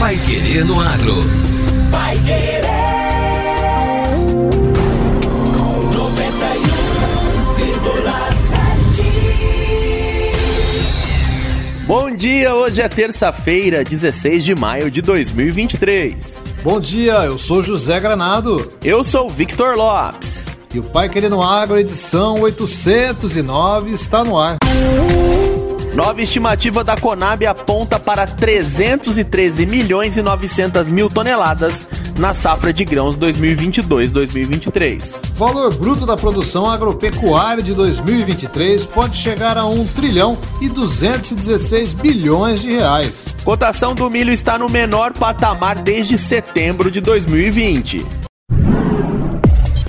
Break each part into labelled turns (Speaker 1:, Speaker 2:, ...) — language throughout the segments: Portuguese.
Speaker 1: Pai Querer no Agro.
Speaker 2: Pai Querer. 91,7.
Speaker 3: Bom dia, hoje é terça-feira, 16 de maio de 2023.
Speaker 4: Bom dia, eu sou José Granado.
Speaker 3: Eu sou Victor Lopes.
Speaker 4: E o Pai Querendo Agro, edição 809, está no ar.
Speaker 3: Nova estimativa da Conab aponta para 313 milhões e 900 mil toneladas na safra de grãos 2022-2023.
Speaker 4: Valor bruto da produção agropecuária de 2023 pode chegar a 1 trilhão e 216 bilhões de reais.
Speaker 3: Cotação do milho está no menor patamar desde setembro de 2020.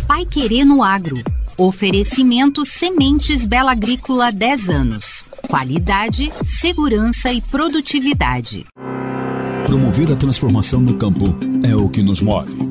Speaker 5: Pai Querer no Agro. Oferecimento Sementes Bela Agrícola 10 anos. Qualidade, segurança e produtividade.
Speaker 6: Promover a transformação no campo é o que nos move.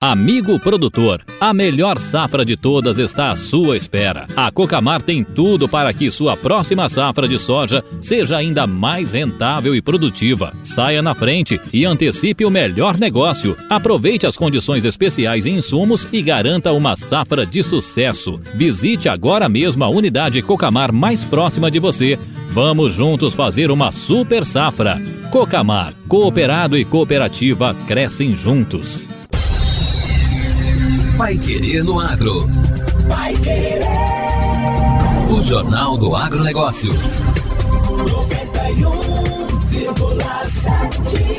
Speaker 7: Amigo produtor, a melhor safra de todas está à sua espera. A Cocamar tem tudo para que sua próxima safra de soja seja ainda mais rentável e produtiva. Saia na frente e antecipe o melhor negócio. Aproveite as condições especiais em insumos e garanta uma safra de sucesso. Visite agora mesmo a unidade Cocamar mais próxima de você. Vamos juntos fazer uma super safra. Cocamar, cooperado e cooperativa crescem juntos.
Speaker 1: Pai Querer no Agro.
Speaker 2: Pai Querer.
Speaker 1: O Jornal do Agronegócio.
Speaker 2: 91,7.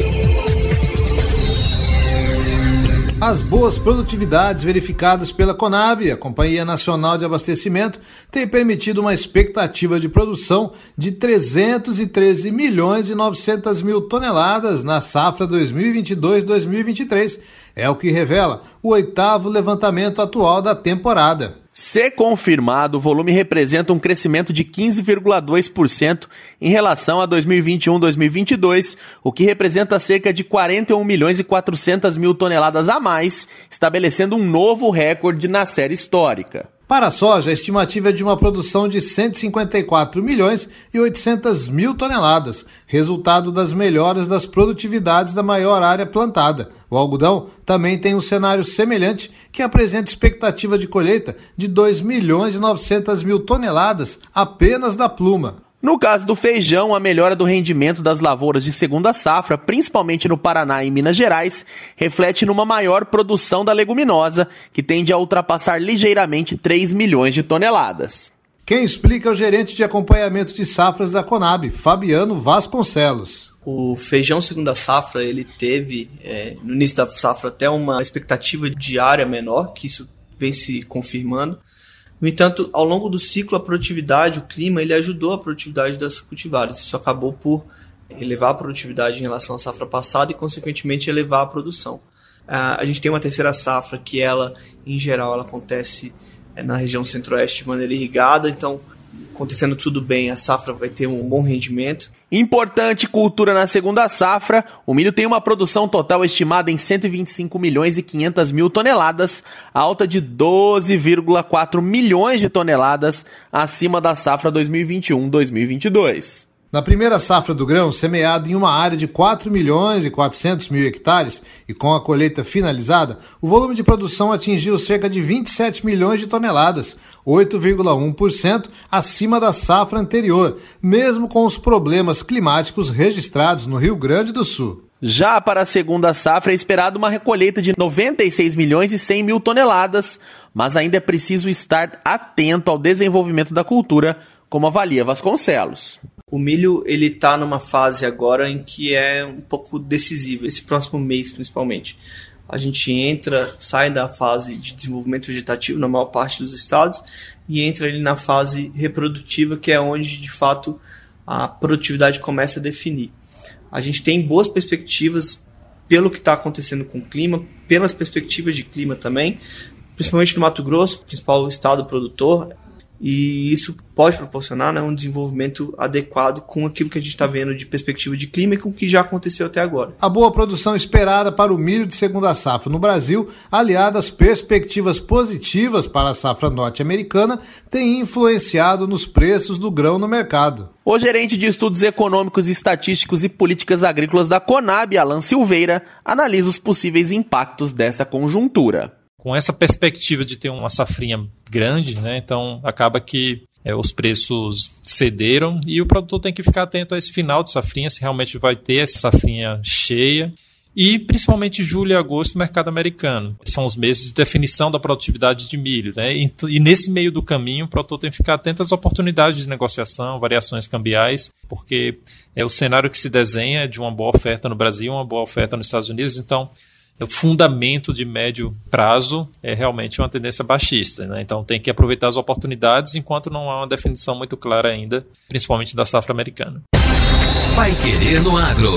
Speaker 4: As boas produtividades verificadas pela Conab, a Companhia Nacional de Abastecimento, têm permitido uma expectativa de produção de 313 milhões e 900 mil toneladas na safra 2022-2023. É o que revela o oitavo levantamento atual da temporada.
Speaker 3: Se confirmado, o volume representa um crescimento de 15,2% em relação a 2021-2022, o que representa cerca de 41 milhões e 400 mil toneladas a mais, estabelecendo um novo recorde na série histórica.
Speaker 4: Para a soja, a estimativa é de uma produção de 154 milhões e 800 mil toneladas, resultado das melhoras das produtividades da maior área plantada. O algodão também tem um cenário semelhante, que apresenta expectativa de colheita de 2 milhões e 900 mil toneladas apenas da pluma.
Speaker 3: No caso do feijão, a melhora do rendimento das lavouras de segunda safra, principalmente no Paraná e Minas Gerais, reflete numa maior produção da leguminosa, que tende a ultrapassar ligeiramente 3 milhões de toneladas.
Speaker 4: Quem explica é o gerente de acompanhamento de safras da Conab, Fabiano Vasconcelos.
Speaker 8: O feijão segunda safra ele teve é, no início da safra até uma expectativa de área menor, que isso vem se confirmando. No entanto, ao longo do ciclo, a produtividade, o clima, ele ajudou a produtividade das cultivares. Isso acabou por elevar a produtividade em relação à safra passada e, consequentemente, elevar a produção. A gente tem uma terceira safra que ela, em geral, ela acontece na região centro-oeste de maneira irrigada, então, acontecendo tudo bem, a safra vai ter um bom rendimento.
Speaker 3: Importante cultura na segunda safra, o milho tem uma produção total estimada em 125 milhões e 500 mil toneladas, alta de 12,4 milhões de toneladas acima da safra 2021-2022.
Speaker 4: Na primeira safra do grão, semeado em uma área de 4 milhões e 400 mil hectares e com a colheita finalizada, o volume de produção atingiu cerca de 27 milhões de toneladas, 8,1% acima da safra anterior, mesmo com os problemas climáticos registrados no Rio Grande do Sul.
Speaker 3: Já para a segunda safra é esperado uma recolheita de 96 milhões e 100 mil toneladas, mas ainda é preciso estar atento ao desenvolvimento da cultura, como avalia Vasconcelos.
Speaker 8: O milho ele está numa fase agora em que é um pouco decisivo, esse próximo mês principalmente. A gente entra, sai da fase de desenvolvimento vegetativo na maior parte dos estados e entra ali na fase reprodutiva, que é onde de fato a produtividade começa a definir. A gente tem boas perspectivas pelo que está acontecendo com o clima, pelas perspectivas de clima também, principalmente no Mato Grosso, principal estado produtor, e isso pode proporcionar né, um desenvolvimento adequado com aquilo que a gente está vendo de perspectiva de clima e com o que já aconteceu até agora.
Speaker 4: A boa produção esperada para o milho de segunda safra no Brasil, aliada às perspectivas positivas para a safra norte-americana, tem influenciado nos preços do grão no mercado.
Speaker 3: O gerente de estudos econômicos, estatísticos e políticas agrícolas da Conab, Alan Silveira, analisa os possíveis impactos dessa conjuntura
Speaker 9: com essa perspectiva de ter uma safrinha grande, né? Então acaba que é, os preços cederam e o produtor tem que ficar atento a esse final de safrinha, se realmente vai ter essa safrinha cheia. E principalmente julho e agosto mercado americano. São os meses de definição da produtividade de milho. Né? E, e nesse meio do caminho, o produtor tem que ficar atento às oportunidades de negociação, variações cambiais, porque é o cenário que se desenha de uma boa oferta no Brasil, uma boa oferta nos Estados Unidos. Então, o fundamento de médio prazo é realmente uma tendência baixista. Né? Então tem que aproveitar as oportunidades enquanto não há uma definição muito clara ainda, principalmente da safra americana.
Speaker 1: Vai querer no agro.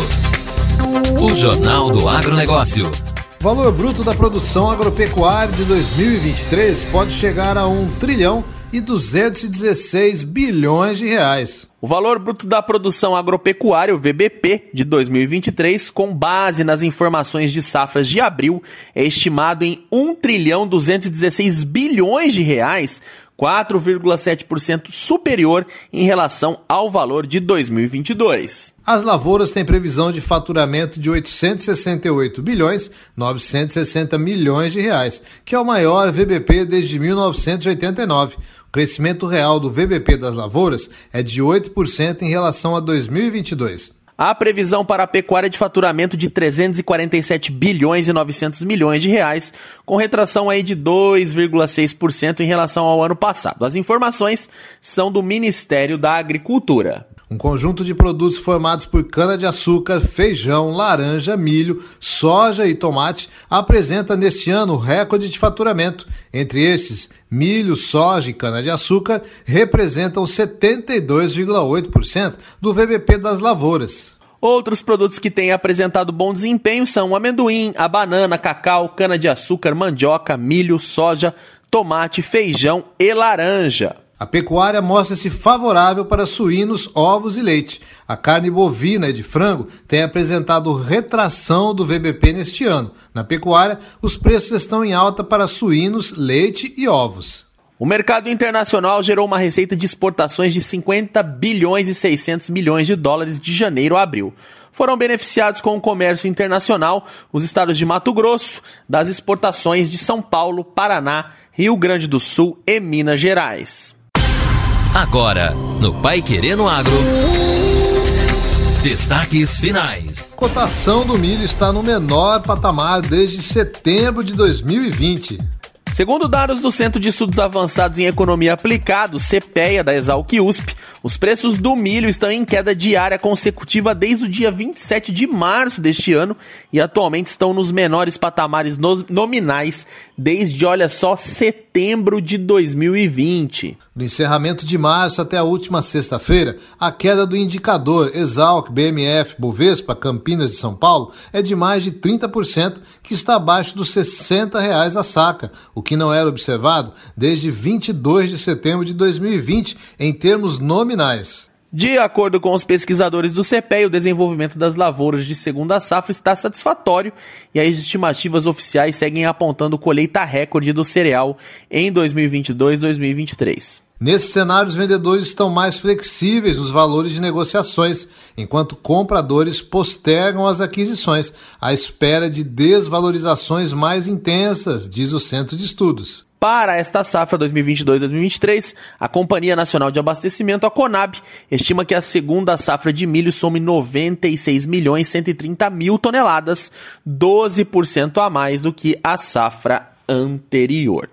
Speaker 1: O Jornal do Agronegócio.
Speaker 4: O valor bruto da produção agropecuária de 2023 pode chegar a 1 trilhão e 216 bilhões de reais.
Speaker 3: O valor bruto da produção agropecuária, o VBP, de 2023, com base nas informações de safras de abril, é estimado em 1 trilhão 216 bilhões de reais, 4,7% superior em relação ao valor de 2022.
Speaker 4: As lavouras têm previsão de faturamento de 868 bilhões 960 milhões de reais, que é o maior VBP desde 1989. Crescimento real do VBP das lavouras é de 8% em relação a 2022.
Speaker 3: A previsão para a pecuária de faturamento de 347 bilhões e 900 milhões de reais, com retração aí de 2,6% em relação ao ano passado. As informações são do Ministério da Agricultura.
Speaker 4: Um conjunto de produtos formados por cana-de-açúcar, feijão, laranja, milho, soja e tomate apresenta neste ano recorde de faturamento. Entre estes, milho, soja e cana-de-açúcar representam 72,8% do VBP das lavouras.
Speaker 3: Outros produtos que têm apresentado bom desempenho são o amendoim, a banana, cacau, cana-de-açúcar, mandioca, milho, soja, tomate, feijão e laranja.
Speaker 4: A pecuária mostra-se favorável para suínos, ovos e leite. A carne bovina e de frango tem apresentado retração do VBP neste ano. Na pecuária, os preços estão em alta para suínos, leite e ovos.
Speaker 3: O mercado internacional gerou uma receita de exportações de 50 bilhões e 600 milhões de dólares de janeiro a abril. Foram beneficiados com o comércio internacional os estados de Mato Grosso, das exportações de São Paulo, Paraná, Rio Grande do Sul e Minas Gerais.
Speaker 1: Agora, no Pai Querendo Agro. Destaques finais.
Speaker 4: Cotação do milho está no menor patamar desde setembro de 2020.
Speaker 3: Segundo dados do Centro de Estudos Avançados em Economia Aplicada, CPEA da Exalc USP, os preços do milho estão em queda diária consecutiva desde o dia 27 de março deste ano e atualmente estão nos menores patamares nominais desde, olha só, setembro de 2020.
Speaker 4: No encerramento de março até a última sexta-feira, a queda do indicador Exalc BMF Bovespa Campinas de São Paulo é de mais de 30%, que está abaixo dos 60 reais a saca, o que não era observado desde 22 de setembro de 2020 em termos nominais.
Speaker 3: De acordo com os pesquisadores do CPE, o desenvolvimento das lavouras de segunda safra está satisfatório e as estimativas oficiais seguem apontando colheita recorde do cereal em 2022-2023.
Speaker 4: Nesse cenário, os vendedores estão mais flexíveis nos valores de negociações, enquanto compradores postergam as aquisições à espera de desvalorizações mais intensas, diz o Centro de Estudos.
Speaker 3: Para esta safra 2022-2023, a Companhia Nacional de Abastecimento, a Conab, estima que a segunda safra de milho some 96 milhões 130 mil toneladas, 12% a mais do que a safra anterior.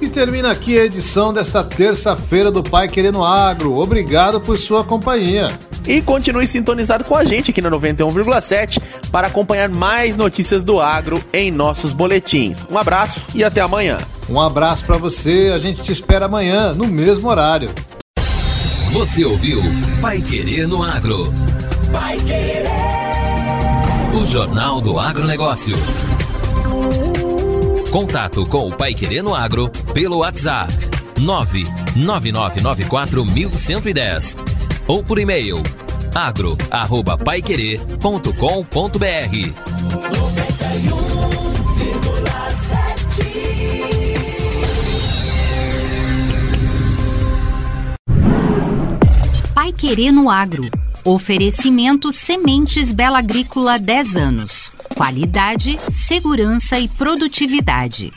Speaker 4: E termina aqui a edição desta terça-feira do Pai Querendo Agro. Obrigado por sua companhia.
Speaker 3: E continue sintonizado com a gente aqui na 91,7 para acompanhar mais notícias do agro em nossos boletins. Um abraço e até amanhã.
Speaker 4: Um abraço para você, a gente te espera amanhã, no mesmo horário.
Speaker 1: Você ouviu Pai Querer no Agro.
Speaker 2: Vai querer.
Speaker 1: O Jornal do Agronegócio. Contato com o Pai Querer no Agro pelo WhatsApp 999941110 ou por e-mail agro@paiquerer.com.br.
Speaker 5: Pai Querer no Agro. Oferecimento Sementes Bela Agrícola 10 anos. Qualidade, segurança e produtividade.